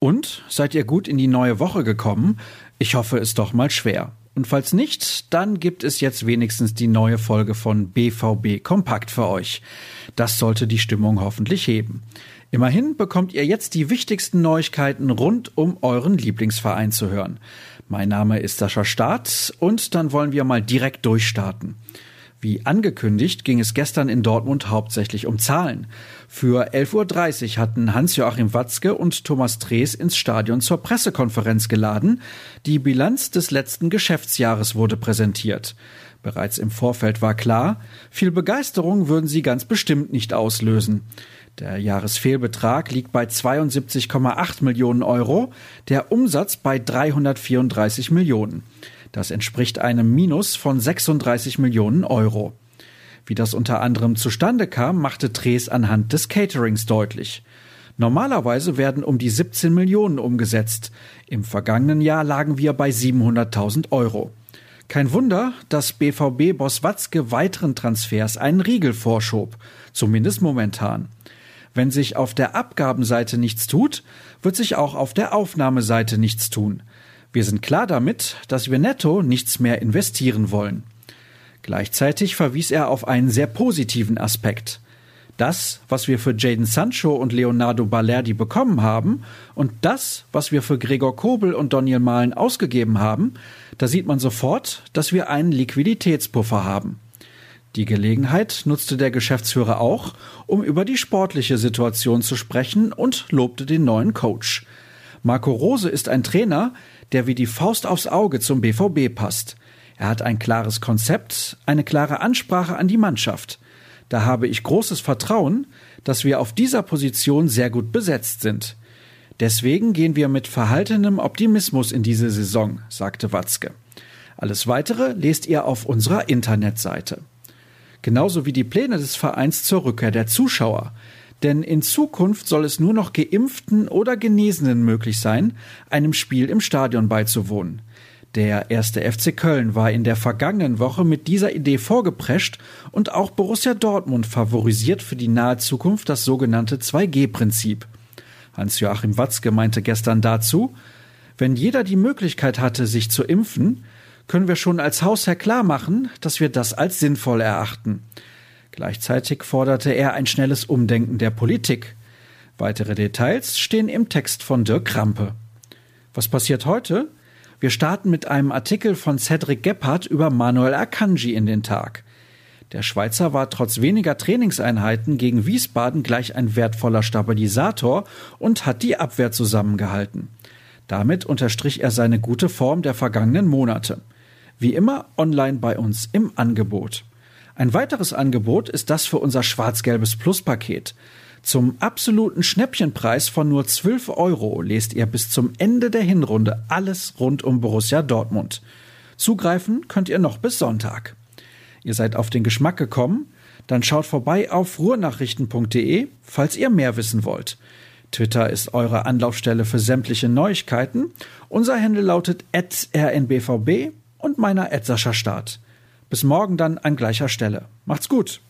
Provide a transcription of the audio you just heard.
Und seid ihr gut in die neue Woche gekommen? Ich hoffe es doch mal schwer. Und falls nicht, dann gibt es jetzt wenigstens die neue Folge von BVB Kompakt für euch. Das sollte die Stimmung hoffentlich heben. Immerhin bekommt ihr jetzt die wichtigsten Neuigkeiten rund um euren Lieblingsverein zu hören. Mein Name ist Sascha Staat und dann wollen wir mal direkt durchstarten. Wie angekündigt ging es gestern in Dortmund hauptsächlich um Zahlen. Für 11.30 Uhr hatten Hans-Joachim Watzke und Thomas Drees ins Stadion zur Pressekonferenz geladen. Die Bilanz des letzten Geschäftsjahres wurde präsentiert. Bereits im Vorfeld war klar, viel Begeisterung würden sie ganz bestimmt nicht auslösen. Der Jahresfehlbetrag liegt bei 72,8 Millionen Euro, der Umsatz bei 334 Millionen. Das entspricht einem Minus von 36 Millionen Euro. Wie das unter anderem zustande kam, machte Drees anhand des Caterings deutlich. Normalerweise werden um die 17 Millionen umgesetzt. Im vergangenen Jahr lagen wir bei 700.000 Euro. Kein Wunder, dass BVB-Boss Watzke weiteren Transfers einen Riegel vorschob, zumindest momentan. Wenn sich auf der Abgabenseite nichts tut, wird sich auch auf der Aufnahmeseite nichts tun. Wir sind klar damit, dass wir netto nichts mehr investieren wollen. Gleichzeitig verwies er auf einen sehr positiven Aspekt. Das, was wir für Jaden Sancho und Leonardo Balerdi bekommen haben, und das, was wir für Gregor Kobel und Daniel Mahlen ausgegeben haben, da sieht man sofort, dass wir einen Liquiditätspuffer haben. Die Gelegenheit nutzte der Geschäftsführer auch, um über die sportliche Situation zu sprechen und lobte den neuen Coach. Marco Rose ist ein Trainer, der wie die Faust aufs Auge zum BVB passt. Er hat ein klares Konzept, eine klare Ansprache an die Mannschaft. Da habe ich großes Vertrauen, dass wir auf dieser Position sehr gut besetzt sind. Deswegen gehen wir mit verhaltenem Optimismus in diese Saison, sagte Watzke. Alles weitere lest ihr auf unserer Internetseite. Genauso wie die Pläne des Vereins zur Rückkehr der Zuschauer. Denn in Zukunft soll es nur noch Geimpften oder Genesenen möglich sein, einem Spiel im Stadion beizuwohnen. Der erste FC Köln war in der vergangenen Woche mit dieser Idee vorgeprescht und auch Borussia Dortmund favorisiert für die nahe Zukunft das sogenannte 2G-Prinzip. Hans-Joachim Watzke meinte gestern dazu, wenn jeder die Möglichkeit hatte, sich zu impfen, können wir schon als Hausherr klar machen, dass wir das als sinnvoll erachten. Gleichzeitig forderte er ein schnelles Umdenken der Politik. Weitere Details stehen im Text von Dirk Krampe. Was passiert heute? Wir starten mit einem Artikel von Cedric Gebhardt über Manuel Akanji in den Tag. Der Schweizer war trotz weniger Trainingseinheiten gegen Wiesbaden gleich ein wertvoller Stabilisator und hat die Abwehr zusammengehalten. Damit unterstrich er seine gute Form der vergangenen Monate. Wie immer online bei uns im Angebot. Ein weiteres Angebot ist das für unser schwarz-gelbes Plus-Paket. Zum absoluten Schnäppchenpreis von nur 12 Euro lest ihr bis zum Ende der Hinrunde alles rund um Borussia Dortmund. Zugreifen könnt ihr noch bis Sonntag. Ihr seid auf den Geschmack gekommen? Dann schaut vorbei auf ruhrnachrichten.de, falls ihr mehr wissen wollt. Twitter ist eure Anlaufstelle für sämtliche Neuigkeiten. Unser Handle lautet rnbvb und meiner Sascha Start. Bis morgen dann an gleicher Stelle. Macht's gut.